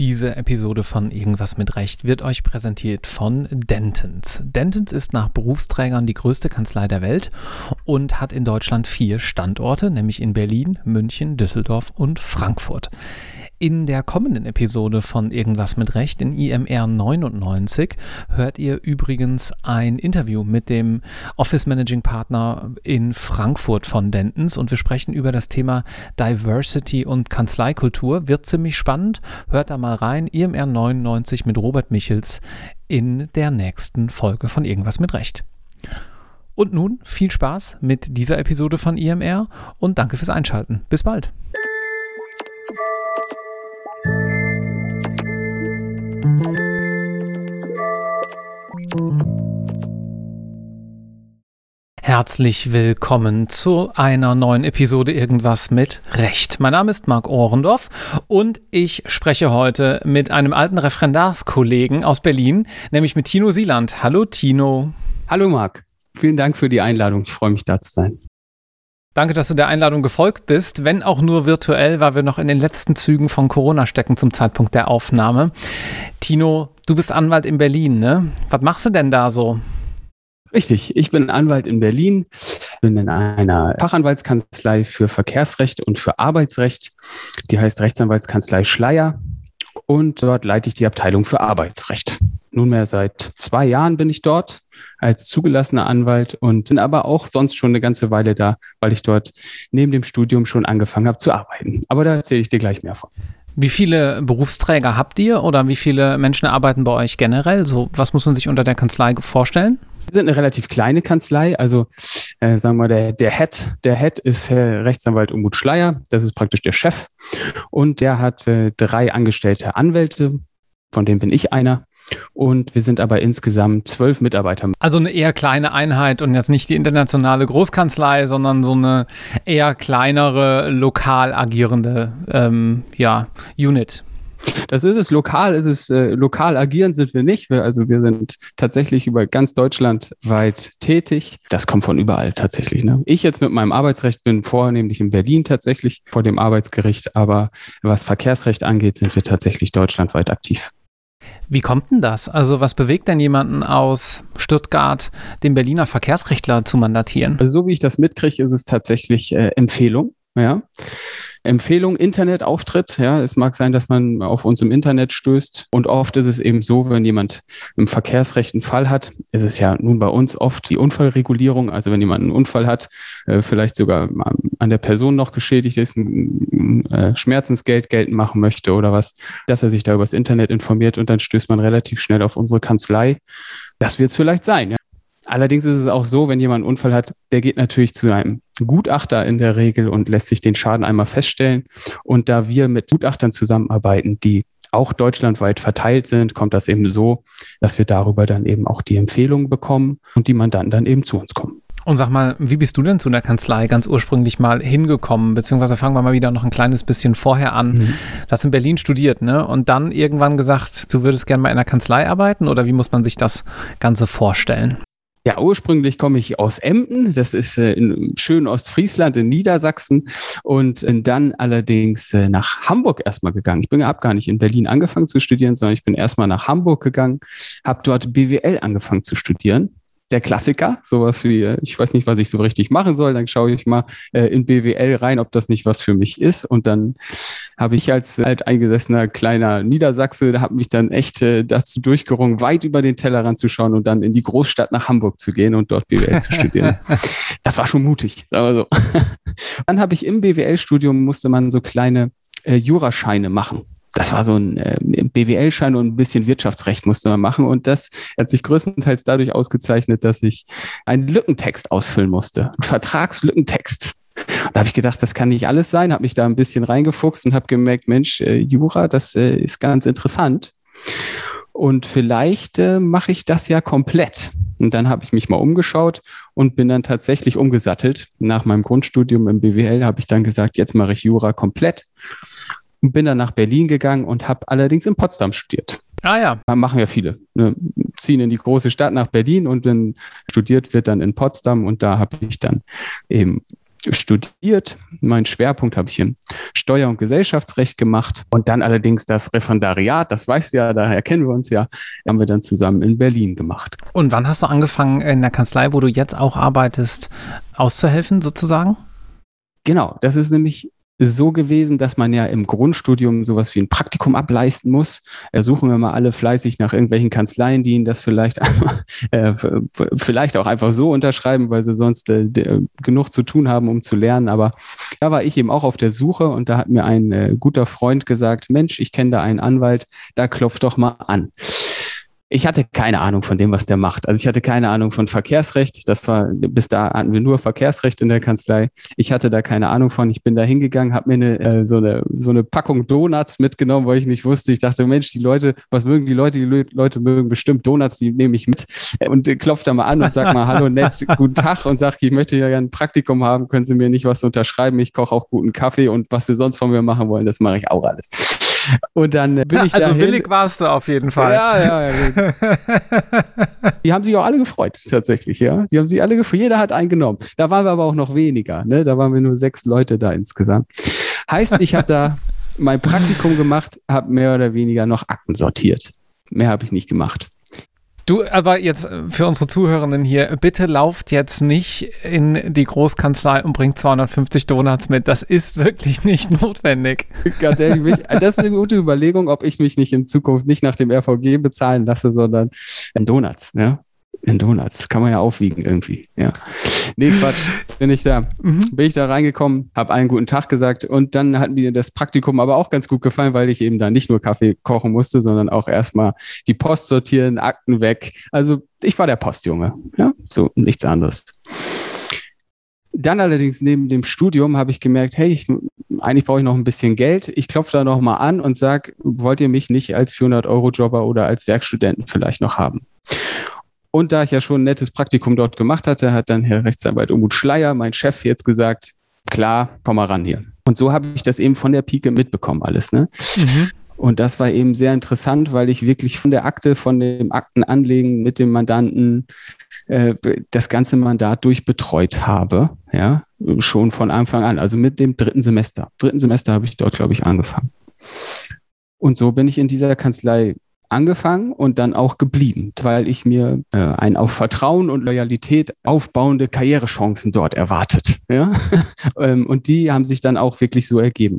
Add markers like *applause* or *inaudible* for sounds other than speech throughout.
Diese Episode von Irgendwas mit Recht wird euch präsentiert von Dentons. Dentons ist nach Berufsträgern die größte Kanzlei der Welt und hat in Deutschland vier Standorte, nämlich in Berlin, München, Düsseldorf und Frankfurt. In der kommenden Episode von Irgendwas mit Recht in IMR 99 hört ihr übrigens ein Interview mit dem Office Managing Partner in Frankfurt von Dentons und wir sprechen über das Thema Diversity und Kanzleikultur. Wird ziemlich spannend. Hört da mal rein. IMR 99 mit Robert Michels in der nächsten Folge von Irgendwas mit Recht. Und nun viel Spaß mit dieser Episode von IMR und danke fürs Einschalten. Bis bald. Herzlich willkommen zu einer neuen Episode Irgendwas mit Recht. Mein Name ist Marc Ohrendorf und ich spreche heute mit einem alten Referendarskollegen aus Berlin, nämlich mit Tino Sieland. Hallo Tino. Hallo Marc. Vielen Dank für die Einladung. Ich freue mich da zu sein. Danke, dass du der Einladung gefolgt bist, wenn auch nur virtuell, weil wir noch in den letzten Zügen von Corona stecken zum Zeitpunkt der Aufnahme. Tino, du bist Anwalt in Berlin, ne? Was machst du denn da so? Richtig, ich bin Anwalt in Berlin, bin in einer Fachanwaltskanzlei für Verkehrsrecht und für Arbeitsrecht. Die heißt Rechtsanwaltskanzlei Schleier und dort leite ich die Abteilung für Arbeitsrecht. Nunmehr seit zwei Jahren bin ich dort als zugelassener Anwalt und bin aber auch sonst schon eine ganze Weile da, weil ich dort neben dem Studium schon angefangen habe zu arbeiten. Aber da erzähle ich dir gleich mehr von. Wie viele Berufsträger habt ihr oder wie viele Menschen arbeiten bei euch generell? So, was muss man sich unter der Kanzlei vorstellen? Wir sind eine relativ kleine Kanzlei, also äh, sagen wir der, der Head, der Head ist äh, Rechtsanwalt Umut Schleier, das ist praktisch der Chef und der hat äh, drei angestellte Anwälte, von denen bin ich einer und wir sind aber insgesamt zwölf Mitarbeiter. Also eine eher kleine Einheit und jetzt nicht die internationale Großkanzlei, sondern so eine eher kleinere, lokal agierende ähm, ja, Unit. Das ist es. Lokal ist es, äh, lokal agieren sind wir nicht. Wir, also wir sind tatsächlich über ganz Deutschland weit tätig. Das kommt von überall tatsächlich. Ne? Ich jetzt mit meinem Arbeitsrecht bin vornehmlich in Berlin tatsächlich vor dem Arbeitsgericht, aber was Verkehrsrecht angeht, sind wir tatsächlich deutschlandweit aktiv. Wie kommt denn das? Also was bewegt denn jemanden aus Stuttgart, den Berliner Verkehrsrechtler zu mandatieren? Also so wie ich das mitkriege, ist es tatsächlich äh, Empfehlung. Ja. Empfehlung, Internetauftritt. Ja, es mag sein, dass man auf uns im Internet stößt. Und oft ist es eben so, wenn jemand im Verkehrsrecht einen Fall hat, ist es ja nun bei uns oft die Unfallregulierung. Also wenn jemand einen Unfall hat, äh, vielleicht sogar an der Person noch geschädigt ist, ein äh, Schmerzensgeld geltend machen möchte oder was, dass er sich da übers Internet informiert und dann stößt man relativ schnell auf unsere Kanzlei. Das wird es vielleicht sein. Ja? Allerdings ist es auch so, wenn jemand einen Unfall hat, der geht natürlich zu einem Gutachter in der Regel und lässt sich den Schaden einmal feststellen. Und da wir mit Gutachtern zusammenarbeiten, die auch deutschlandweit verteilt sind, kommt das eben so, dass wir darüber dann eben auch die Empfehlungen bekommen und die Mandanten dann eben zu uns kommen. Und sag mal, wie bist du denn zu der Kanzlei ganz ursprünglich mal hingekommen? Beziehungsweise fangen wir mal wieder noch ein kleines bisschen vorher an. Mhm. Du hast in Berlin studiert, ne? Und dann irgendwann gesagt, du würdest gerne mal in einer Kanzlei arbeiten oder wie muss man sich das Ganze vorstellen? Ja, ursprünglich komme ich aus Emden, das ist äh, in schönen Ostfriesland in Niedersachsen. Und äh, dann allerdings äh, nach Hamburg erstmal gegangen. Ich bin habe gar nicht in Berlin angefangen zu studieren, sondern ich bin erstmal nach Hamburg gegangen, habe dort BWL angefangen zu studieren der Klassiker, sowas wie, äh, ich weiß nicht, was ich so richtig machen soll, dann schaue ich mal äh, in BWL rein, ob das nicht was für mich ist. Und dann habe ich als alteingesessener kleiner Niedersachse, da habe mich dann echt äh, dazu durchgerungen, weit über den Tellerrand zu schauen und dann in die Großstadt nach Hamburg zu gehen und dort BWL zu studieren. *laughs* Das war schon mutig, sagen wir so. *laughs* Dann habe ich im BWL-Studium musste man so kleine äh, Jurascheine machen das war so ein äh, BWL-Schein und ein bisschen Wirtschaftsrecht musste man machen. Und das hat sich größtenteils dadurch ausgezeichnet, dass ich einen Lückentext ausfüllen musste. Einen Vertragslückentext. Und da habe ich gedacht, das kann nicht alles sein, habe mich da ein bisschen reingefuchst und habe gemerkt, Mensch, äh, Jura, das äh, ist ganz interessant. Und vielleicht äh, mache ich das ja komplett. Und dann habe ich mich mal umgeschaut und bin dann tatsächlich umgesattelt. Nach meinem Grundstudium im BWL habe ich dann gesagt, jetzt mache ich Jura komplett und bin dann nach Berlin gegangen und habe allerdings in Potsdam studiert. Ah ja. Da machen ja viele. Ne? Ziehen in die große Stadt nach Berlin und dann studiert wird dann in Potsdam und da habe ich dann eben studiert. Mein Schwerpunkt habe ich in Steuer- und Gesellschaftsrecht gemacht und dann allerdings das Referendariat, das weißt du ja, daher kennen wir uns ja, haben wir dann zusammen in Berlin gemacht. Und wann hast du angefangen in der Kanzlei, wo du jetzt auch arbeitest, auszuhelfen sozusagen? Genau, das ist nämlich so gewesen, dass man ja im Grundstudium sowas wie ein Praktikum ableisten muss. Suchen wir mal alle fleißig nach irgendwelchen Kanzleien, die ihnen das vielleicht, *laughs* äh, vielleicht auch einfach so unterschreiben, weil sie sonst äh, genug zu tun haben, um zu lernen. Aber da war ich eben auch auf der Suche und da hat mir ein äh, guter Freund gesagt, Mensch, ich kenne da einen Anwalt, da klopft doch mal an ich hatte keine Ahnung von dem, was der macht. Also ich hatte keine Ahnung von Verkehrsrecht. Das war, bis da hatten wir nur Verkehrsrecht in der Kanzlei. Ich hatte da keine Ahnung von. Ich bin da hingegangen, habe mir eine, äh, so, eine, so eine Packung Donuts mitgenommen, weil ich nicht wusste. Ich dachte, Mensch, die Leute, was mögen die Leute? Die Leute mögen bestimmt Donuts, die nehme ich mit. Äh, und äh, klopft da mal an und sag mal, hallo, nett, *laughs* guten Tag und sag, ich möchte ja ein Praktikum haben, können Sie mir nicht was unterschreiben? Ich koche auch guten Kaffee und was Sie sonst von mir machen wollen, das mache ich auch alles. Und dann bin *laughs* ich Also dahin. willig warst du auf jeden Fall. Ja, ja, ja. *laughs* Die haben sich auch alle gefreut, tatsächlich, ja. Die haben sich alle gefreut. Jeder hat einen genommen. Da waren wir aber auch noch weniger, ne? Da waren wir nur sechs Leute da insgesamt. Heißt, ich habe da *laughs* mein Praktikum gemacht, habe mehr oder weniger noch Akten sortiert. Mehr habe ich nicht gemacht. Du, aber jetzt äh, für unsere Zuhörenden hier, bitte lauft jetzt nicht in die Großkanzlei und bringt 250 Donuts mit. Das ist wirklich nicht notwendig. Ganz ehrlich, das ist eine gute Überlegung, ob ich mich nicht in Zukunft nicht nach dem RVG bezahlen lasse, sondern in Donuts. Ja? In Donuts. Kann man ja aufwiegen irgendwie. Ja. Nee, Quatsch. *laughs* Bin ich da. Mhm. Bin ich da reingekommen, habe einen guten Tag gesagt und dann hat mir das Praktikum aber auch ganz gut gefallen, weil ich eben da nicht nur Kaffee kochen musste, sondern auch erstmal die Post sortieren, Akten weg. Also ich war der Postjunge. Ja, so nichts anderes. Dann allerdings neben dem Studium habe ich gemerkt, hey, ich, eigentlich brauche ich noch ein bisschen Geld. Ich klopfe da noch mal an und sage, wollt ihr mich nicht als 400-Euro-Jobber oder als Werkstudenten vielleicht noch haben? Und da ich ja schon ein nettes Praktikum dort gemacht hatte, hat dann Herr Rechtsanwalt Umut Schleier, mein Chef, jetzt gesagt, klar, komm mal ran hier. Und so habe ich das eben von der Pike mitbekommen alles. Ne? Mhm. Und das war eben sehr interessant, weil ich wirklich von der Akte, von dem Aktenanlegen mit dem Mandanten äh, das ganze Mandat durchbetreut habe, ja, schon von Anfang an, also mit dem dritten Semester. Dritten Semester habe ich dort, glaube ich, angefangen. Und so bin ich in dieser Kanzlei angefangen und dann auch geblieben, weil ich mir äh, ein auf Vertrauen und Loyalität aufbauende Karrierechancen dort erwartet. Ja? *laughs* ähm, und die haben sich dann auch wirklich so ergeben.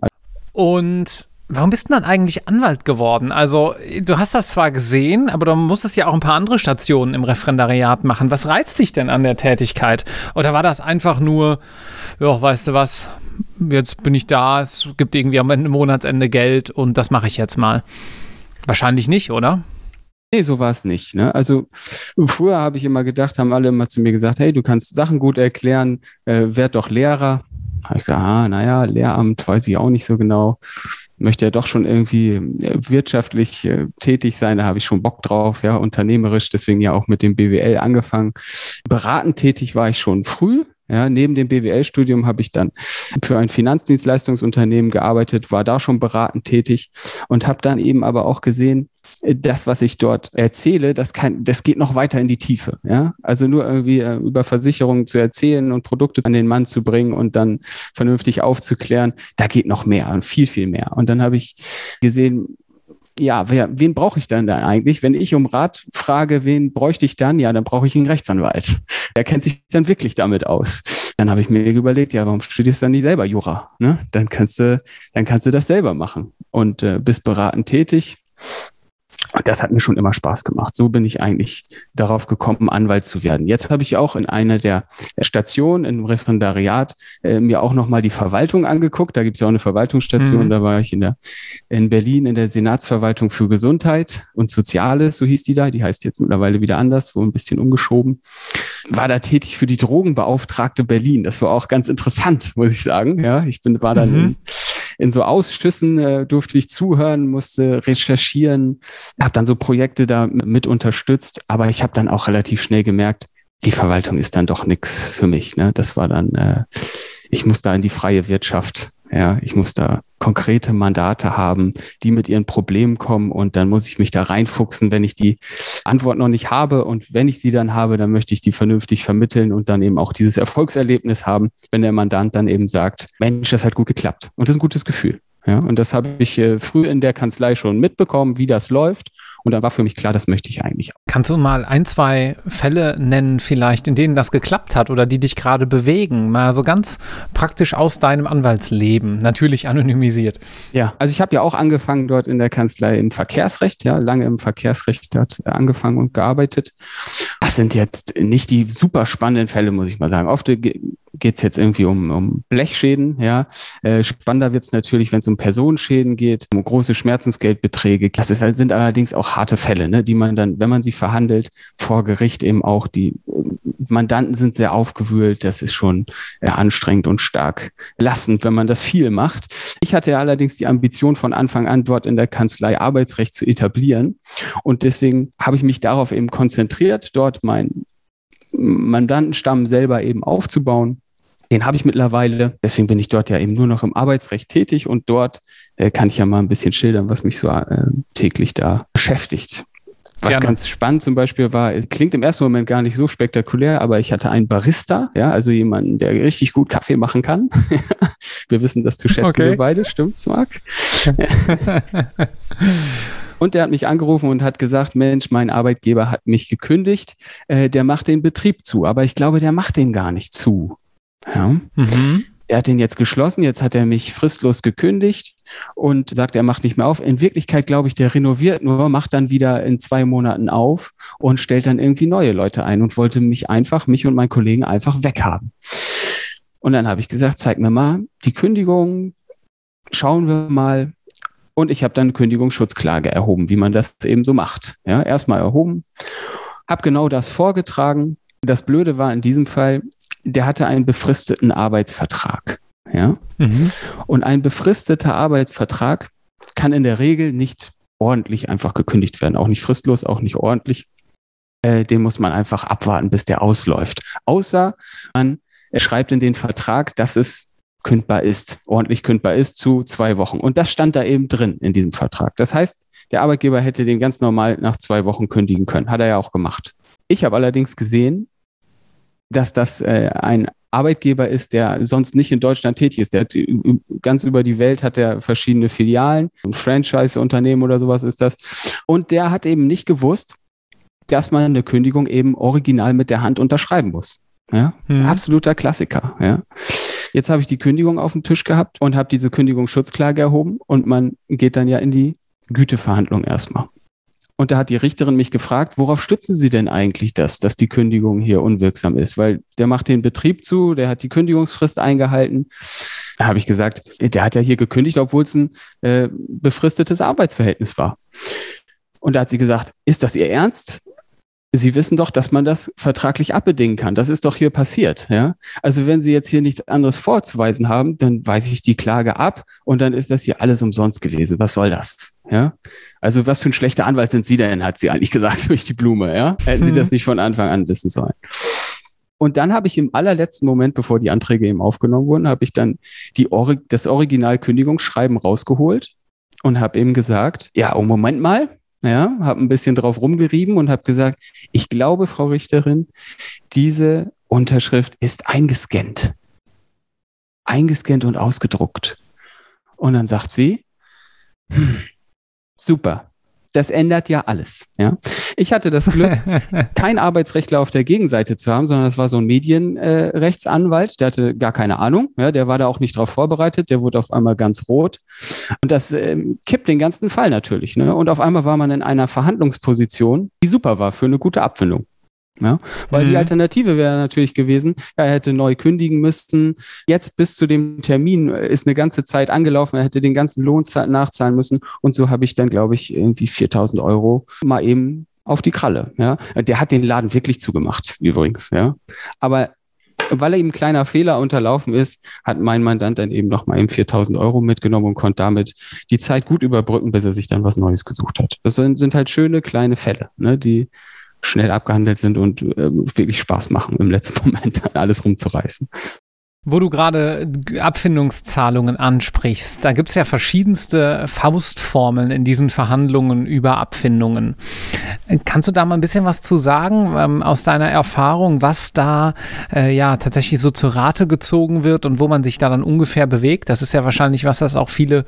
Und Warum bist du dann eigentlich Anwalt geworden? Also, du hast das zwar gesehen, aber du musstest ja auch ein paar andere Stationen im Referendariat machen. Was reizt dich denn an der Tätigkeit? Oder war das einfach nur, ja, weißt du was, jetzt bin ich da, es gibt irgendwie am Monatsende Geld und das mache ich jetzt mal? Wahrscheinlich nicht, oder? Nee, so war es nicht. Ne? Also früher habe ich immer gedacht, haben alle immer zu mir gesagt, hey, du kannst Sachen gut erklären, äh, werd doch Lehrer. Habe ich gesagt, ah, naja, Lehramt weiß ich auch nicht so genau. Möchte ja doch schon irgendwie äh, wirtschaftlich äh, tätig sein, da habe ich schon Bock drauf, ja, unternehmerisch, deswegen ja auch mit dem BWL angefangen. Beratend tätig war ich schon früh, ja, neben dem BWL-Studium habe ich dann für ein Finanzdienstleistungsunternehmen gearbeitet, war da schon beratend tätig und habe dann eben aber auch gesehen, das, was ich dort erzähle, das kann, das geht noch weiter in die Tiefe. Ja, also nur irgendwie äh, über Versicherungen zu erzählen und Produkte an den Mann zu bringen und dann vernünftig aufzuklären, da geht noch mehr und viel, viel mehr. Und dann habe ich gesehen, ja, wer, wen brauche ich dann dann eigentlich? Wenn ich um Rat frage, wen bräuchte ich dann? Ja, dann brauche ich einen Rechtsanwalt. Der kennt sich dann wirklich damit aus. Dann habe ich mir überlegt, ja, warum studierst du dann nicht selber Jura? Ne? Dann kannst du, dann kannst du das selber machen und äh, bist beratend tätig und das hat mir schon immer Spaß gemacht. So bin ich eigentlich darauf gekommen, Anwalt zu werden. Jetzt habe ich auch in einer der Stationen im Referendariat äh, mir auch nochmal die Verwaltung angeguckt. Da gibt es ja auch eine Verwaltungsstation. Mhm. Da war ich in, der, in Berlin in der Senatsverwaltung für Gesundheit und Soziales, so hieß die da. Die heißt jetzt mittlerweile wieder anders, wo ein bisschen umgeschoben. War da tätig für die Drogenbeauftragte Berlin. Das war auch ganz interessant, muss ich sagen. Ja, ich bin, war dann mhm. in, in so Ausschüssen, äh, durfte ich zuhören, musste recherchieren habe dann so Projekte da mit unterstützt, aber ich habe dann auch relativ schnell gemerkt, die Verwaltung ist dann doch nichts für mich. Ne? Das war dann, äh, ich muss da in die freie Wirtschaft. Ja, ich muss da konkrete Mandate haben, die mit ihren Problemen kommen und dann muss ich mich da reinfuchsen, wenn ich die Antwort noch nicht habe und wenn ich sie dann habe, dann möchte ich die vernünftig vermitteln und dann eben auch dieses Erfolgserlebnis haben, wenn der Mandant dann eben sagt, Mensch, das hat gut geklappt und das ist ein gutes Gefühl. Ja, und das habe ich äh, früh in der Kanzlei schon mitbekommen, wie das läuft. Und da war für mich klar, das möchte ich eigentlich. Kannst du mal ein, zwei Fälle nennen, vielleicht, in denen das geklappt hat oder die dich gerade bewegen? Mal so ganz praktisch aus deinem Anwaltsleben, natürlich anonymisiert. Ja, also ich habe ja auch angefangen dort in der Kanzlei im Verkehrsrecht, ja, lange im Verkehrsrecht dort angefangen und gearbeitet. Das sind jetzt nicht die super spannenden Fälle, muss ich mal sagen. Oft geht es jetzt irgendwie um, um Blechschäden. Ja. Äh, spannender wird es natürlich, wenn es um Personenschäden geht, um große Schmerzensgeldbeträge. Das ist, sind allerdings auch harte Fälle, ne, die man dann, wenn man sie verhandelt, vor Gericht eben auch, die äh, Mandanten sind sehr aufgewühlt. Das ist schon äh, anstrengend und stark belastend, wenn man das viel macht. Ich hatte ja allerdings die Ambition von Anfang an, dort in der Kanzlei Arbeitsrecht zu etablieren. Und deswegen habe ich mich darauf eben konzentriert, dort meinen Mandantenstamm selber eben aufzubauen den habe ich mittlerweile. Deswegen bin ich dort ja eben nur noch im Arbeitsrecht tätig und dort äh, kann ich ja mal ein bisschen schildern, was mich so äh, täglich da beschäftigt. Was Gerne. ganz spannend zum Beispiel war, klingt im ersten Moment gar nicht so spektakulär, aber ich hatte einen Barista, ja, also jemanden, der richtig gut Kaffee machen kann. *laughs* wir wissen das zu schätzen, okay. wir beide, stimmt's, Marc? *laughs* Und der hat mich angerufen und hat gesagt, Mensch, mein Arbeitgeber hat mich gekündigt, äh, der macht den Betrieb zu, aber ich glaube, der macht den gar nicht zu. Ja. Mhm. Er hat den jetzt geschlossen, jetzt hat er mich fristlos gekündigt und sagt, er macht nicht mehr auf. In Wirklichkeit glaube ich, der renoviert nur, macht dann wieder in zwei Monaten auf und stellt dann irgendwie neue Leute ein und wollte mich einfach, mich und meinen Kollegen einfach weghaben. Und dann habe ich gesagt, zeig mir mal die Kündigung, schauen wir mal. Und ich habe dann Kündigungsschutzklage erhoben, wie man das eben so macht. Ja, erstmal erhoben, habe genau das vorgetragen. Das Blöde war in diesem Fall, der hatte einen befristeten Arbeitsvertrag. Ja? Mhm. Und ein befristeter Arbeitsvertrag kann in der Regel nicht ordentlich einfach gekündigt werden. Auch nicht fristlos, auch nicht ordentlich. Äh, den muss man einfach abwarten, bis der ausläuft. Außer man schreibt in den Vertrag, dass es kündbar ist, ordentlich kündbar ist zu zwei Wochen. Und das stand da eben drin in diesem Vertrag. Das heißt, der Arbeitgeber hätte den ganz normal nach zwei Wochen kündigen können. Hat er ja auch gemacht. Ich habe allerdings gesehen, dass das äh, ein Arbeitgeber ist, der sonst nicht in Deutschland tätig ist. Der hat ganz über die Welt hat er verschiedene Filialen, ein Franchise-Unternehmen oder sowas ist das. Und der hat eben nicht gewusst, dass man eine Kündigung eben original mit der Hand unterschreiben muss. Ja? Mhm. Absoluter Klassiker. Ja? Jetzt habe ich die Kündigung auf dem Tisch gehabt und habe diese Kündigungsschutzklage erhoben und man geht dann ja in die Güteverhandlung erstmal. Und da hat die Richterin mich gefragt, worauf stützen Sie denn eigentlich das, dass die Kündigung hier unwirksam ist? Weil der macht den Betrieb zu, der hat die Kündigungsfrist eingehalten. Da habe ich gesagt, der hat ja hier gekündigt, obwohl es ein äh, befristetes Arbeitsverhältnis war. Und da hat sie gesagt, ist das Ihr Ernst? Sie wissen doch, dass man das vertraglich abbedingen kann. Das ist doch hier passiert. Ja? Also wenn Sie jetzt hier nichts anderes vorzuweisen haben, dann weise ich die Klage ab und dann ist das hier alles umsonst gewesen. Was soll das? Ja? Also was für ein schlechter Anwalt sind Sie denn, hat sie eigentlich gesagt *laughs* durch die Blume. Ja? Hätten mhm. Sie das nicht von Anfang an wissen sollen. Und dann habe ich im allerletzten Moment, bevor die Anträge eben aufgenommen wurden, habe ich dann die Or das Original-Kündigungsschreiben rausgeholt und habe eben gesagt, ja, oh Moment mal, ja, habe ein bisschen drauf rumgerieben und habe gesagt, ich glaube, Frau Richterin, diese Unterschrift ist eingescannt. Eingescannt und ausgedruckt. Und dann sagt sie, hm, super, das ändert ja alles. Ja? Ich hatte das Glück, *laughs* kein Arbeitsrechtler auf der Gegenseite zu haben, sondern das war so ein Medienrechtsanwalt, äh, der hatte gar keine Ahnung, ja? der war da auch nicht drauf vorbereitet, der wurde auf einmal ganz rot. Und das äh, kippt den ganzen Fall natürlich. Ne? Und auf einmal war man in einer Verhandlungsposition, die super war für eine gute Abfindung. Ja, weil mhm. die Alternative wäre natürlich gewesen, er hätte neu kündigen müssen. Jetzt bis zu dem Termin ist eine ganze Zeit angelaufen, er hätte den ganzen Lohn nachzahlen müssen. Und so habe ich dann, glaube ich, irgendwie 4000 Euro mal eben auf die Kralle. Ja, der hat den Laden wirklich zugemacht, übrigens. Ja, aber weil er ihm ein kleiner Fehler unterlaufen ist, hat mein Mandant dann eben noch mal eben 4000 Euro mitgenommen und konnte damit die Zeit gut überbrücken, bis er sich dann was Neues gesucht hat. Das sind, sind halt schöne kleine Fälle, ne, die schnell abgehandelt sind und äh, wirklich Spaß machen, im letzten *laughs* Moment alles rumzureißen. Wo du gerade Abfindungszahlungen ansprichst, da gibt es ja verschiedenste Faustformeln in diesen Verhandlungen über Abfindungen. Kannst du da mal ein bisschen was zu sagen ähm, aus deiner Erfahrung, was da äh, ja tatsächlich so zur Rate gezogen wird und wo man sich da dann ungefähr bewegt? Das ist ja wahrscheinlich was, das auch viele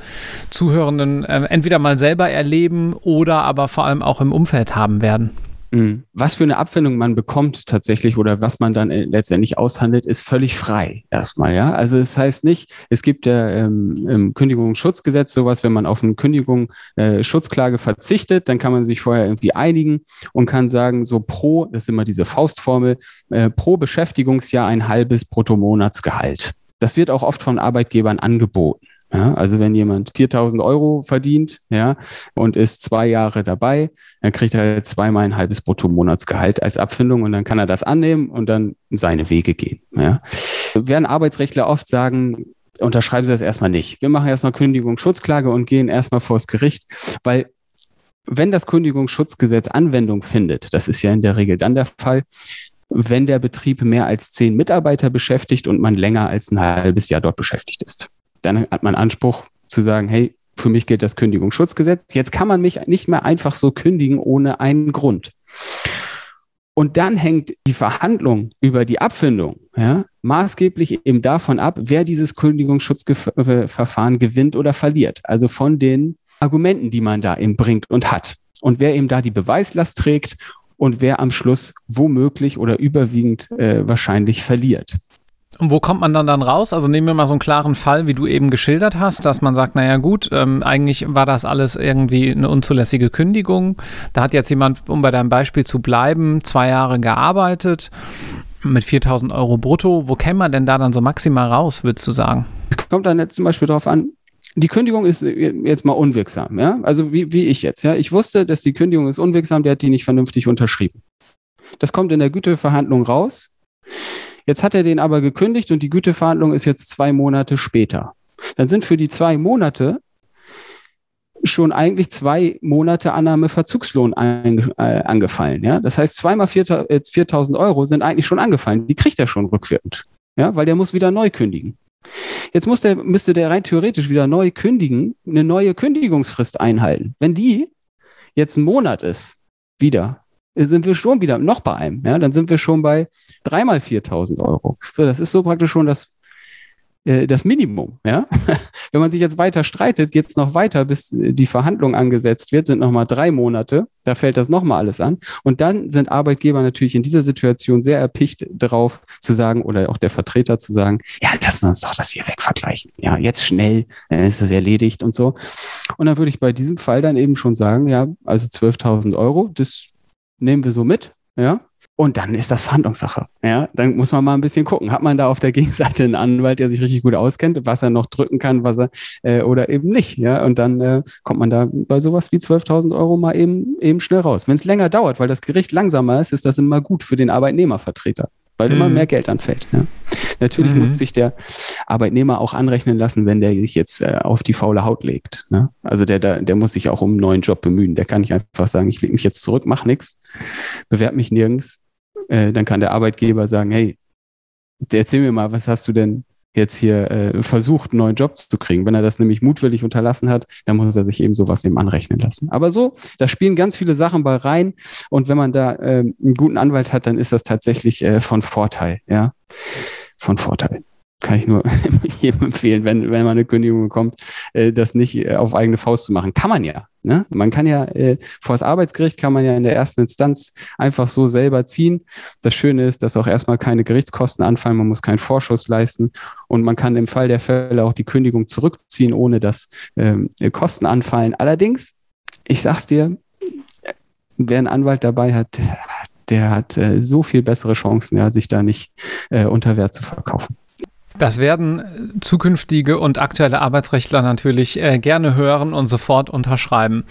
Zuhörenden äh, entweder mal selber erleben oder aber vor allem auch im Umfeld haben werden. Mhm. Was für eine Abfindung man bekommt tatsächlich oder was man dann äh, letztendlich aushandelt, ist völlig frei erstmal, ja. Also es das heißt nicht, es gibt ja ähm, im Kündigungsschutzgesetz sowas, wenn man auf eine Kündigung äh, Schutzklage verzichtet, dann kann man sich vorher irgendwie einigen und kann sagen, so pro, das ist immer diese Faustformel, äh, pro Beschäftigungsjahr ein halbes Bruttomonatsgehalt. Das wird auch oft von Arbeitgebern angeboten. Ja, also wenn jemand 4000 Euro verdient, ja, und ist zwei Jahre dabei, dann kriegt er zweimal ein halbes Bruttomonatsgehalt als Abfindung und dann kann er das annehmen und dann seine Wege gehen. Ja. Werden Arbeitsrechtler oft sagen, unterschreiben Sie das erstmal nicht. Wir machen erstmal Kündigungsschutzklage und gehen erstmal vors Gericht, weil wenn das Kündigungsschutzgesetz Anwendung findet, das ist ja in der Regel dann der Fall, wenn der Betrieb mehr als zehn Mitarbeiter beschäftigt und man länger als ein halbes Jahr dort beschäftigt ist dann hat man Anspruch zu sagen, hey, für mich gilt das Kündigungsschutzgesetz. Jetzt kann man mich nicht mehr einfach so kündigen ohne einen Grund. Und dann hängt die Verhandlung über die Abfindung ja, maßgeblich eben davon ab, wer dieses Kündigungsschutzverfahren gewinnt oder verliert. Also von den Argumenten, die man da eben bringt und hat. Und wer eben da die Beweislast trägt und wer am Schluss womöglich oder überwiegend äh, wahrscheinlich verliert. Und wo kommt man dann dann raus? Also nehmen wir mal so einen klaren Fall, wie du eben geschildert hast, dass man sagt, naja gut, ähm, eigentlich war das alles irgendwie eine unzulässige Kündigung. Da hat jetzt jemand, um bei deinem Beispiel zu bleiben, zwei Jahre gearbeitet mit 4000 Euro brutto. Wo käme man denn da dann so maximal raus, würdest du sagen? Es kommt dann jetzt zum Beispiel darauf an, die Kündigung ist jetzt mal unwirksam, ja? Also wie, wie ich jetzt, ja? Ich wusste, dass die Kündigung ist unwirksam, der hat die nicht vernünftig unterschrieben. Das kommt in der Güteverhandlung raus. Jetzt hat er den aber gekündigt und die Güteverhandlung ist jetzt zwei Monate später. Dann sind für die zwei Monate schon eigentlich zwei Monate Annahmeverzugslohn äh, angefallen. Ja? Das heißt, zweimal 4000 Euro sind eigentlich schon angefallen. Die kriegt er schon rückwirkend, ja? weil der muss wieder neu kündigen. Jetzt muss der, müsste der rein theoretisch wieder neu kündigen, eine neue Kündigungsfrist einhalten. Wenn die jetzt ein Monat ist, wieder, sind wir schon wieder noch bei einem. Ja? Dann sind wir schon bei dreimal 4000 Euro. So, das ist so praktisch schon das, äh, das Minimum. Ja? *laughs* Wenn man sich jetzt weiter streitet, geht es noch weiter, bis die Verhandlung angesetzt wird, sind nochmal drei Monate. Da fällt das nochmal alles an. Und dann sind Arbeitgeber natürlich in dieser Situation sehr erpicht darauf zu sagen, oder auch der Vertreter zu sagen, ja, lassen uns doch das hier wegvergleichen. Ja, jetzt schnell, dann ist das erledigt und so. Und dann würde ich bei diesem Fall dann eben schon sagen, ja, also 12.000 Euro, das nehmen wir so mit, ja. Und dann ist das Verhandlungssache. Ja, dann muss man mal ein bisschen gucken. Hat man da auf der *laughs* Gegenseite einen Anwalt, der sich richtig gut auskennt, was er noch drücken kann, was er äh, oder eben nicht. Ja, und dann äh, kommt man da bei sowas wie 12.000 Euro mal eben eben schnell raus. Wenn es länger dauert, weil das Gericht langsamer ist, ist das immer gut für den Arbeitnehmervertreter, weil mhm. immer mehr Geld anfällt. Ja. Natürlich mhm. muss sich der Arbeitnehmer auch anrechnen lassen, wenn der sich jetzt äh, auf die faule Haut legt. Ne? Also der, der, der muss sich auch um einen neuen Job bemühen. Der kann nicht einfach sagen, ich lege mich jetzt zurück, mach nichts, bewerb mich nirgends. Äh, dann kann der Arbeitgeber sagen, hey, erzähl mir mal, was hast du denn jetzt hier äh, versucht, einen neuen Job zu kriegen. Wenn er das nämlich mutwillig unterlassen hat, dann muss er sich eben sowas eben anrechnen lassen. Aber so, da spielen ganz viele Sachen bei rein. Und wenn man da äh, einen guten Anwalt hat, dann ist das tatsächlich äh, von Vorteil, ja von Vorteil. Kann ich nur *laughs* jedem empfehlen, wenn, wenn man eine Kündigung bekommt, äh, das nicht äh, auf eigene Faust zu machen. Kann man ja. Ne? Man kann ja äh, vor das Arbeitsgericht kann man ja in der ersten Instanz einfach so selber ziehen. Das Schöne ist, dass auch erstmal keine Gerichtskosten anfallen, man muss keinen Vorschuss leisten und man kann im Fall der Fälle auch die Kündigung zurückziehen, ohne dass ähm, Kosten anfallen. Allerdings, ich sag's dir, wer einen Anwalt dabei hat, der hat äh, so viel bessere Chancen, ja, sich da nicht äh, unter Wert zu verkaufen. Das werden äh, zukünftige und aktuelle Arbeitsrechtler natürlich äh, gerne hören und sofort unterschreiben.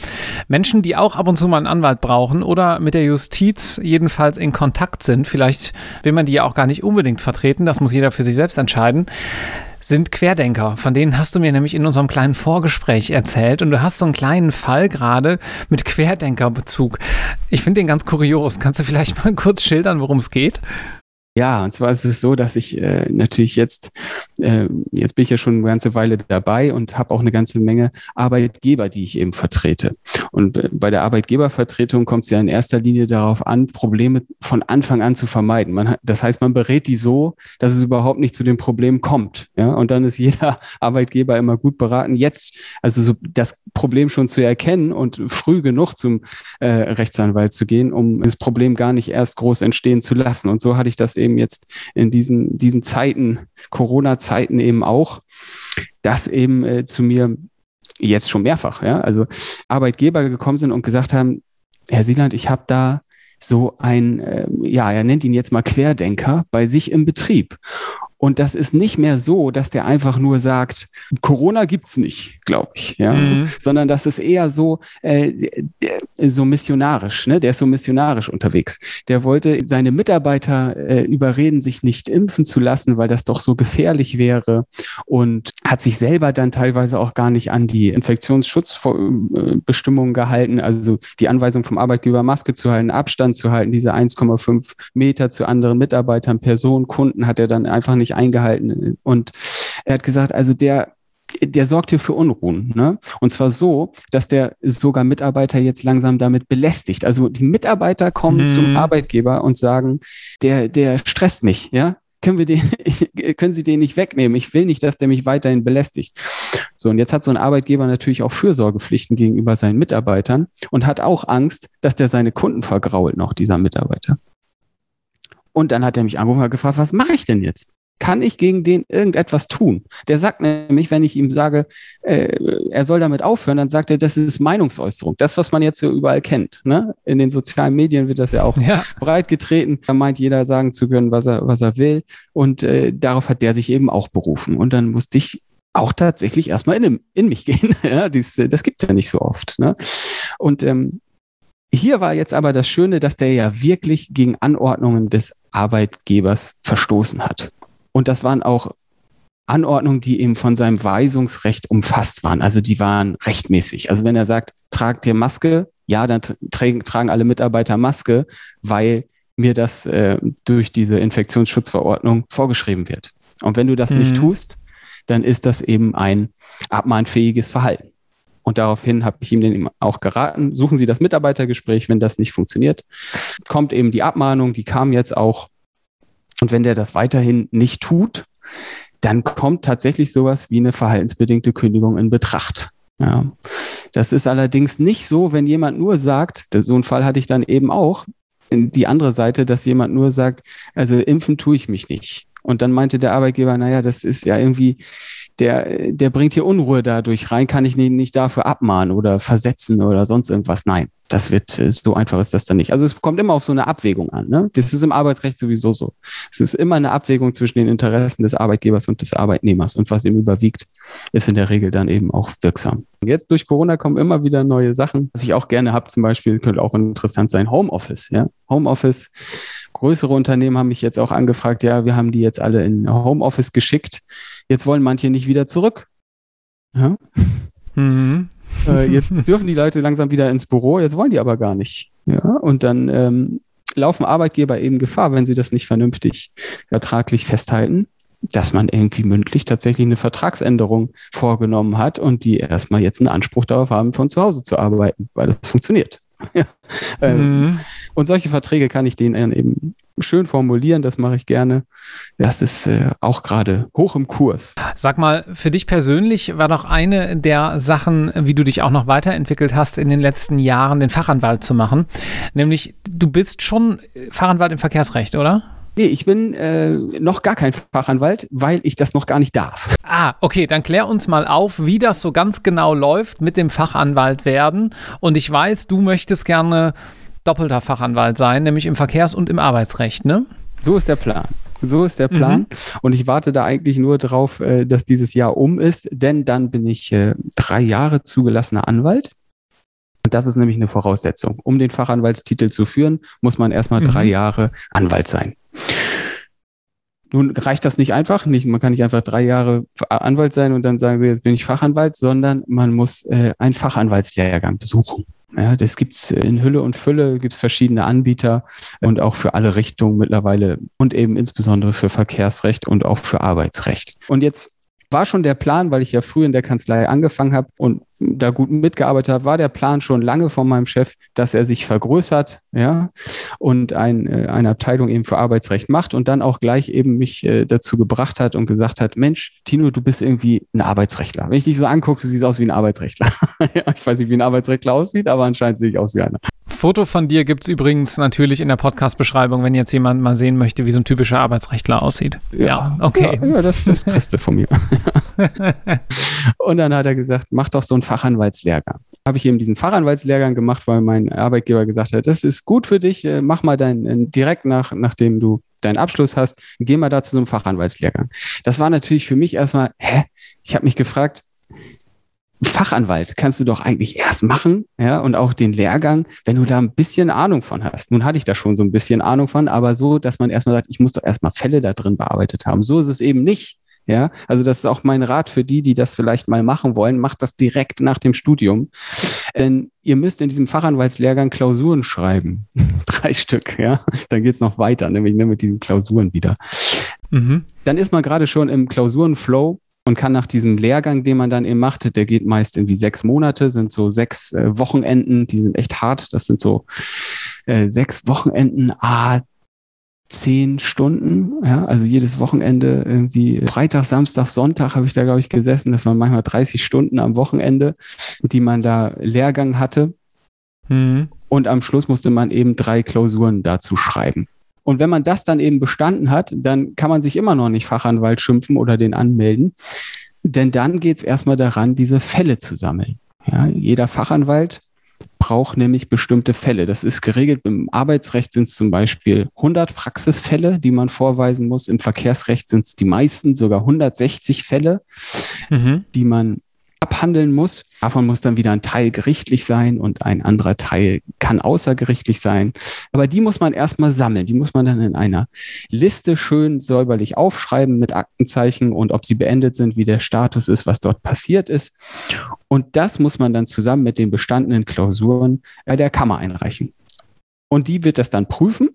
Menschen, die auch ab und zu mal einen Anwalt brauchen oder mit der Justiz jedenfalls in Kontakt sind, vielleicht will man die ja auch gar nicht unbedingt vertreten, das muss jeder für sich selbst entscheiden sind Querdenker. Von denen hast du mir nämlich in unserem kleinen Vorgespräch erzählt und du hast so einen kleinen Fall gerade mit Querdenkerbezug. Ich finde den ganz kurios. Kannst du vielleicht *laughs* mal kurz schildern, worum es geht? Ja, und zwar ist es so, dass ich äh, natürlich jetzt, äh, jetzt bin ich ja schon eine ganze Weile dabei und habe auch eine ganze Menge Arbeitgeber, die ich eben vertrete. Und äh, bei der Arbeitgebervertretung kommt es ja in erster Linie darauf an, Probleme von Anfang an zu vermeiden. Man das heißt, man berät die so, dass es überhaupt nicht zu dem Problem kommt. Ja? Und dann ist jeder *laughs* Arbeitgeber immer gut beraten, jetzt also so das Problem schon zu erkennen und früh genug zum äh, Rechtsanwalt zu gehen, um das Problem gar nicht erst groß entstehen zu lassen. Und so hatte ich das eben eben jetzt in diesen, diesen Zeiten, Corona-Zeiten eben auch, dass eben äh, zu mir jetzt schon mehrfach, ja, also Arbeitgeber gekommen sind und gesagt haben, Herr Sieland, ich habe da so ein, äh, ja, er nennt ihn jetzt mal Querdenker bei sich im Betrieb. Und das ist nicht mehr so, dass der einfach nur sagt, Corona gibt's nicht, glaube ich, ja, mhm. sondern das ist eher so äh, so missionarisch, ne? Der ist so missionarisch unterwegs. Der wollte seine Mitarbeiter äh, überreden, sich nicht impfen zu lassen, weil das doch so gefährlich wäre und hat sich selber dann teilweise auch gar nicht an die Infektionsschutzbestimmungen gehalten, also die Anweisung vom Arbeitgeber Maske zu halten, Abstand zu halten, diese 1,5 Meter zu anderen Mitarbeitern, Personen, Kunden hat er dann einfach nicht eingehalten. Und er hat gesagt, also der, der sorgt hier für Unruhen. Ne? Und zwar so, dass der sogar Mitarbeiter jetzt langsam damit belästigt. Also die Mitarbeiter kommen hm. zum Arbeitgeber und sagen, der, der stresst mich, ja. Können, wir den, *laughs* können Sie den nicht wegnehmen? Ich will nicht, dass der mich weiterhin belästigt. So, und jetzt hat so ein Arbeitgeber natürlich auch Fürsorgepflichten gegenüber seinen Mitarbeitern und hat auch Angst, dass der seine Kunden vergrault, noch dieser Mitarbeiter. Und dann hat er mich angerufen und gefragt, was mache ich denn jetzt? Kann ich gegen den irgendetwas tun? Der sagt nämlich, wenn ich ihm sage, äh, er soll damit aufhören, dann sagt er, das ist Meinungsäußerung. Das, was man jetzt so überall kennt. Ne? In den sozialen Medien wird das ja auch ja. breit getreten. Da meint jeder sagen zu können, was er, was er will. Und äh, darauf hat der sich eben auch berufen. Und dann musste ich auch tatsächlich erstmal in, in mich *laughs* gehen. ja, dies, das gibt's ja nicht so oft. Ne? Und ähm, hier war jetzt aber das Schöne, dass der ja wirklich gegen Anordnungen des Arbeitgebers verstoßen hat. Und das waren auch Anordnungen, die eben von seinem Weisungsrecht umfasst waren. Also die waren rechtmäßig. Also wenn er sagt, tragt ihr Maske, ja, dann tragen alle Mitarbeiter Maske, weil mir das äh, durch diese Infektionsschutzverordnung vorgeschrieben wird. Und wenn du das mhm. nicht tust, dann ist das eben ein abmahnfähiges Verhalten. Und daraufhin habe ich ihm dann auch geraten, suchen Sie das Mitarbeitergespräch, wenn das nicht funktioniert. Kommt eben die Abmahnung, die kam jetzt auch und wenn der das weiterhin nicht tut, dann kommt tatsächlich sowas wie eine verhaltensbedingte Kündigung in Betracht. Ja. Das ist allerdings nicht so, wenn jemand nur sagt, so einen Fall hatte ich dann eben auch, die andere Seite, dass jemand nur sagt, also impfen tue ich mich nicht. Und dann meinte der Arbeitgeber, naja, das ist ja irgendwie, der, der bringt hier Unruhe dadurch rein, kann ich ihn nicht dafür abmahnen oder versetzen oder sonst irgendwas. Nein, das wird, äh, so einfach ist das dann nicht. Also es kommt immer auf so eine Abwägung an. Ne? Das ist im Arbeitsrecht sowieso so. Es ist immer eine Abwägung zwischen den Interessen des Arbeitgebers und des Arbeitnehmers. Und was ihm überwiegt, ist in der Regel dann eben auch wirksam. Jetzt durch Corona kommen immer wieder neue Sachen. Was ich auch gerne habe, zum Beispiel, könnte auch interessant sein, Homeoffice. Ja? Homeoffice. Größere Unternehmen haben mich jetzt auch angefragt, ja, wir haben die jetzt alle in Homeoffice geschickt. Jetzt wollen manche nicht wieder zurück. Ja? Mhm. Äh, jetzt *laughs* dürfen die Leute langsam wieder ins Büro, jetzt wollen die aber gar nicht. Ja, und dann ähm, laufen Arbeitgeber eben Gefahr, wenn sie das nicht vernünftig ertraglich festhalten, dass man irgendwie mündlich tatsächlich eine Vertragsänderung vorgenommen hat und die erstmal jetzt einen Anspruch darauf haben, von zu Hause zu arbeiten, weil das funktioniert. Ähm, mhm. Und solche Verträge kann ich denen eben schön formulieren, das mache ich gerne. Das ist äh, auch gerade hoch im Kurs. Sag mal, für dich persönlich war doch eine der Sachen, wie du dich auch noch weiterentwickelt hast in den letzten Jahren, den Fachanwalt zu machen. Nämlich, du bist schon Fachanwalt im Verkehrsrecht, oder? Nee, ich bin äh, noch gar kein Fachanwalt, weil ich das noch gar nicht darf. Ah, okay, dann klär uns mal auf, wie das so ganz genau läuft mit dem Fachanwalt werden. Und ich weiß, du möchtest gerne doppelter Fachanwalt sein, nämlich im Verkehrs- und im Arbeitsrecht, ne? So ist der Plan. So ist der Plan. Mhm. Und ich warte da eigentlich nur drauf, äh, dass dieses Jahr um ist, denn dann bin ich äh, drei Jahre zugelassener Anwalt. Und das ist nämlich eine Voraussetzung. Um den Fachanwaltstitel zu führen, muss man erstmal mhm. drei Jahre Anwalt sein. Nun reicht das nicht einfach. Nicht, man kann nicht einfach drei Jahre Anwalt sein und dann sagen, jetzt bin ich Fachanwalt, sondern man muss äh, einen Fachanwaltslehrgang besuchen. Ja, das gibt's in Hülle und Fülle, gibt's verschiedene Anbieter und auch für alle Richtungen mittlerweile und eben insbesondere für Verkehrsrecht und auch für Arbeitsrecht. Und jetzt war schon der Plan, weil ich ja früh in der Kanzlei angefangen habe und da gut mitgearbeitet habe, war der Plan schon lange von meinem Chef, dass er sich vergrößert, ja, und ein, äh, eine Abteilung eben für Arbeitsrecht macht und dann auch gleich eben mich äh, dazu gebracht hat und gesagt hat, Mensch, Tino, du bist irgendwie ein Arbeitsrechtler. Wenn ich dich so angucke, du siehst aus wie ein Arbeitsrechtler. *laughs* ich weiß nicht, wie ein Arbeitsrechtler aussieht, aber anscheinend sehe ich aus wie einer. Foto von dir gibt es übrigens natürlich in der Podcast-Beschreibung, wenn jetzt jemand mal sehen möchte, wie so ein typischer Arbeitsrechtler aussieht. Ja, ja okay. Ja, ja das, das kriegst du von mir. *laughs* und dann hat er gesagt, mach doch so einen Fachanwaltslehrgang. Habe ich eben diesen Fachanwaltslehrgang gemacht, weil mein Arbeitgeber gesagt hat, das ist gut für dich, äh, mach mal dein, äh, direkt nach, nachdem du deinen Abschluss hast, geh mal da zu so einem Fachanwaltslehrgang. Das war natürlich für mich erstmal, hä? Ich habe mich gefragt, Fachanwalt kannst du doch eigentlich erst machen, ja, und auch den Lehrgang, wenn du da ein bisschen Ahnung von hast. Nun hatte ich da schon so ein bisschen Ahnung von, aber so, dass man erstmal sagt, ich muss doch erstmal Fälle da drin bearbeitet haben. So ist es eben nicht. Ja, also das ist auch mein Rat für die, die das vielleicht mal machen wollen. Macht das direkt nach dem Studium. Denn ihr müsst in diesem Fachanwaltslehrgang Klausuren schreiben. *laughs* Drei Stück, ja. Dann geht's noch weiter, nämlich mit diesen Klausuren wieder. Mhm. Dann ist man gerade schon im Klausurenflow und kann nach diesem Lehrgang, den man dann eben macht, der geht meist irgendwie sechs Monate, sind so sechs äh, Wochenenden, die sind echt hart. Das sind so äh, sechs Wochenenden, ah, zehn Stunden, ja, also jedes Wochenende irgendwie Freitag, Samstag, Sonntag habe ich da, glaube ich, gesessen. Das waren manchmal 30 Stunden am Wochenende, die man da Lehrgang hatte. Mhm. Und am Schluss musste man eben drei Klausuren dazu schreiben. Und wenn man das dann eben bestanden hat, dann kann man sich immer noch nicht Fachanwalt schimpfen oder den anmelden. Denn dann geht es erstmal daran, diese Fälle zu sammeln. Ja, jeder Fachanwalt braucht nämlich bestimmte Fälle. Das ist geregelt. Im Arbeitsrecht sind es zum Beispiel 100 Praxisfälle, die man vorweisen muss. Im Verkehrsrecht sind es die meisten, sogar 160 Fälle, mhm. die man abhandeln muss. Davon muss dann wieder ein Teil gerichtlich sein und ein anderer Teil kann außergerichtlich sein. Aber die muss man erstmal sammeln. Die muss man dann in einer Liste schön säuberlich aufschreiben mit Aktenzeichen und ob sie beendet sind, wie der Status ist, was dort passiert ist. Und das muss man dann zusammen mit den bestandenen Klausuren bei der Kammer einreichen. Und die wird das dann prüfen.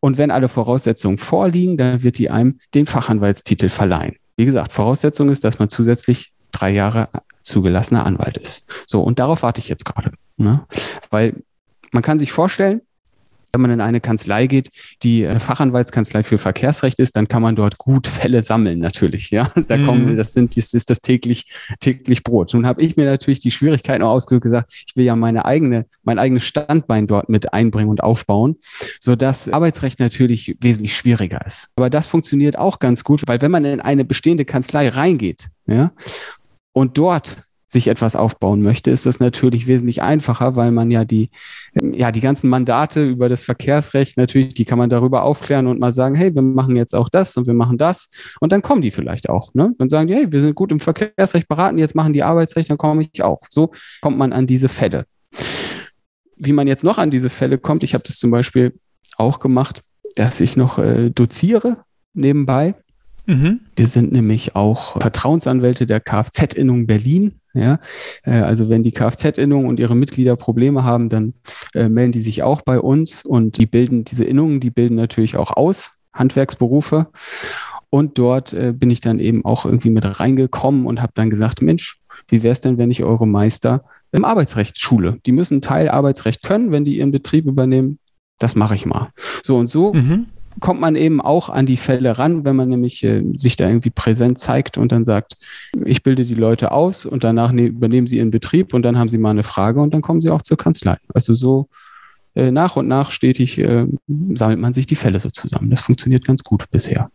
Und wenn alle Voraussetzungen vorliegen, dann wird die einem den Fachanwaltstitel verleihen. Wie gesagt, Voraussetzung ist, dass man zusätzlich drei Jahre zugelassener Anwalt ist. So, und darauf warte ich jetzt gerade. Ne? Weil man kann sich vorstellen, wenn man in eine Kanzlei geht, die äh, Fachanwaltskanzlei für Verkehrsrecht ist, dann kann man dort gut Fälle sammeln, natürlich. Ja, da mhm. kommen, das sind, das ist das täglich, täglich Brot. Nun habe ich mir natürlich die Schwierigkeiten auch ausgedrückt gesagt, ich will ja meine eigene, mein eigenes Standbein dort mit einbringen und aufbauen, sodass Arbeitsrecht natürlich wesentlich schwieriger ist. Aber das funktioniert auch ganz gut, weil wenn man in eine bestehende Kanzlei reingeht, ja, und dort sich etwas aufbauen möchte, ist das natürlich wesentlich einfacher, weil man ja die, ja, die ganzen Mandate über das Verkehrsrecht natürlich, die kann man darüber aufklären und mal sagen, hey, wir machen jetzt auch das und wir machen das. Und dann kommen die vielleicht auch. Ne? Dann sagen die, hey, wir sind gut im Verkehrsrecht beraten, jetzt machen die Arbeitsrecht, dann komme ich auch. So kommt man an diese Fälle. Wie man jetzt noch an diese Fälle kommt, ich habe das zum Beispiel auch gemacht, dass ich noch äh, doziere nebenbei Mhm. Wir sind nämlich auch Vertrauensanwälte der Kfz-Innung Berlin. Ja, äh, also wenn die Kfz-Innung und ihre Mitglieder Probleme haben, dann äh, melden die sich auch bei uns und die bilden diese Innungen, die bilden natürlich auch aus, Handwerksberufe. Und dort äh, bin ich dann eben auch irgendwie mit reingekommen und habe dann gesagt, Mensch, wie wäre es denn, wenn ich eure Meister im Arbeitsrecht schule? Die müssen Teil Arbeitsrecht können, wenn die ihren Betrieb übernehmen. Das mache ich mal. So und so mhm kommt man eben auch an die Fälle ran, wenn man nämlich äh, sich da irgendwie präsent zeigt und dann sagt, ich bilde die Leute aus und danach ne übernehmen sie ihren Betrieb und dann haben sie mal eine Frage und dann kommen sie auch zur Kanzlei. Also so äh, nach und nach stetig äh, sammelt man sich die Fälle so zusammen. Das funktioniert ganz gut bisher.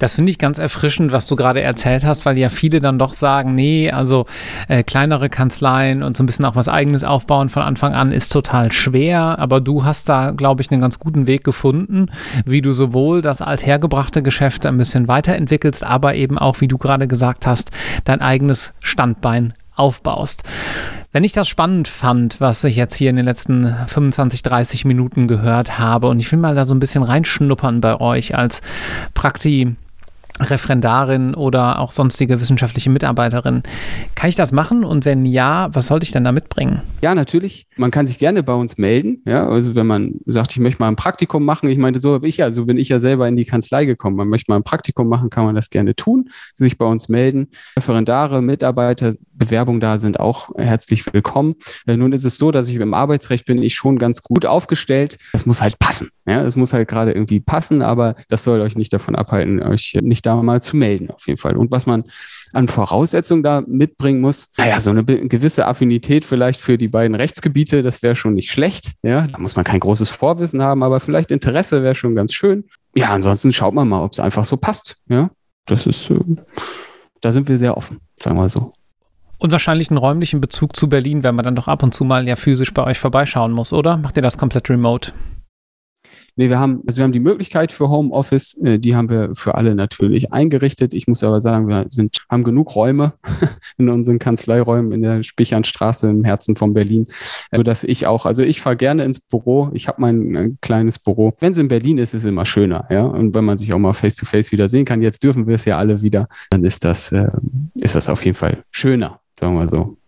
Das finde ich ganz erfrischend, was du gerade erzählt hast, weil ja viele dann doch sagen, nee, also äh, kleinere Kanzleien und so ein bisschen auch was eigenes aufbauen von Anfang an ist total schwer, aber du hast da, glaube ich, einen ganz guten Weg gefunden, wie du sowohl das althergebrachte Geschäft ein bisschen weiterentwickelst, aber eben auch, wie du gerade gesagt hast, dein eigenes Standbein aufbaust. Wenn ich das spannend fand, was ich jetzt hier in den letzten 25, 30 Minuten gehört habe, und ich will mal da so ein bisschen reinschnuppern bei euch als Prakti Referendarin oder auch sonstige wissenschaftliche Mitarbeiterin. Kann ich das machen? Und wenn ja, was sollte ich denn da mitbringen? Ja, natürlich. Man kann sich gerne bei uns melden. Ja, also wenn man sagt, ich möchte mal ein Praktikum machen. Ich meine, so habe ich ja, so bin ich ja selber in die Kanzlei gekommen. Man möchte mal ein Praktikum machen, kann man das gerne tun. Sich bei uns melden. Referendare, Mitarbeiter, Bewerbungen da sind auch herzlich willkommen. Äh, nun ist es so, dass ich im Arbeitsrecht bin ich schon ganz gut aufgestellt. Das muss halt passen. Ja, es muss halt gerade irgendwie passen, aber das soll euch nicht davon abhalten, euch nicht da mal zu melden, auf jeden Fall. Und was man an Voraussetzungen da mitbringen muss, naja, so eine gewisse Affinität vielleicht für die beiden Rechtsgebiete, das wäre schon nicht schlecht. Ja, da muss man kein großes Vorwissen haben, aber vielleicht Interesse wäre schon ganz schön. Ja, ansonsten schaut man mal, ob es einfach so passt. Ja, das ist, äh, da sind wir sehr offen, sagen wir so. Und wahrscheinlich einen räumlichen Bezug zu Berlin, wenn man dann doch ab und zu mal ja physisch bei euch vorbeischauen muss, oder? Macht ihr das komplett remote? Nee, wir haben, also wir haben die Möglichkeit für Homeoffice, äh, die haben wir für alle natürlich eingerichtet. Ich muss aber sagen, wir sind, haben genug Räume *laughs* in unseren Kanzleiräumen in der Spichernstraße im Herzen von Berlin, sodass ich auch, also ich fahre gerne ins Büro. Ich habe mein äh, kleines Büro. Wenn es in Berlin ist, ist es immer schöner, ja. Und wenn man sich auch mal face to face wieder sehen kann, jetzt dürfen wir es ja alle wieder, dann ist das, äh, ist das auf jeden Fall schöner, sagen wir so.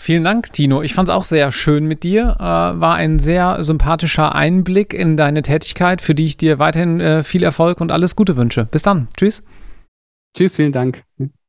Vielen Dank, Tino. Ich fand es auch sehr schön mit dir. Äh, war ein sehr sympathischer Einblick in deine Tätigkeit, für die ich dir weiterhin äh, viel Erfolg und alles Gute wünsche. Bis dann. Tschüss. Tschüss, vielen Dank.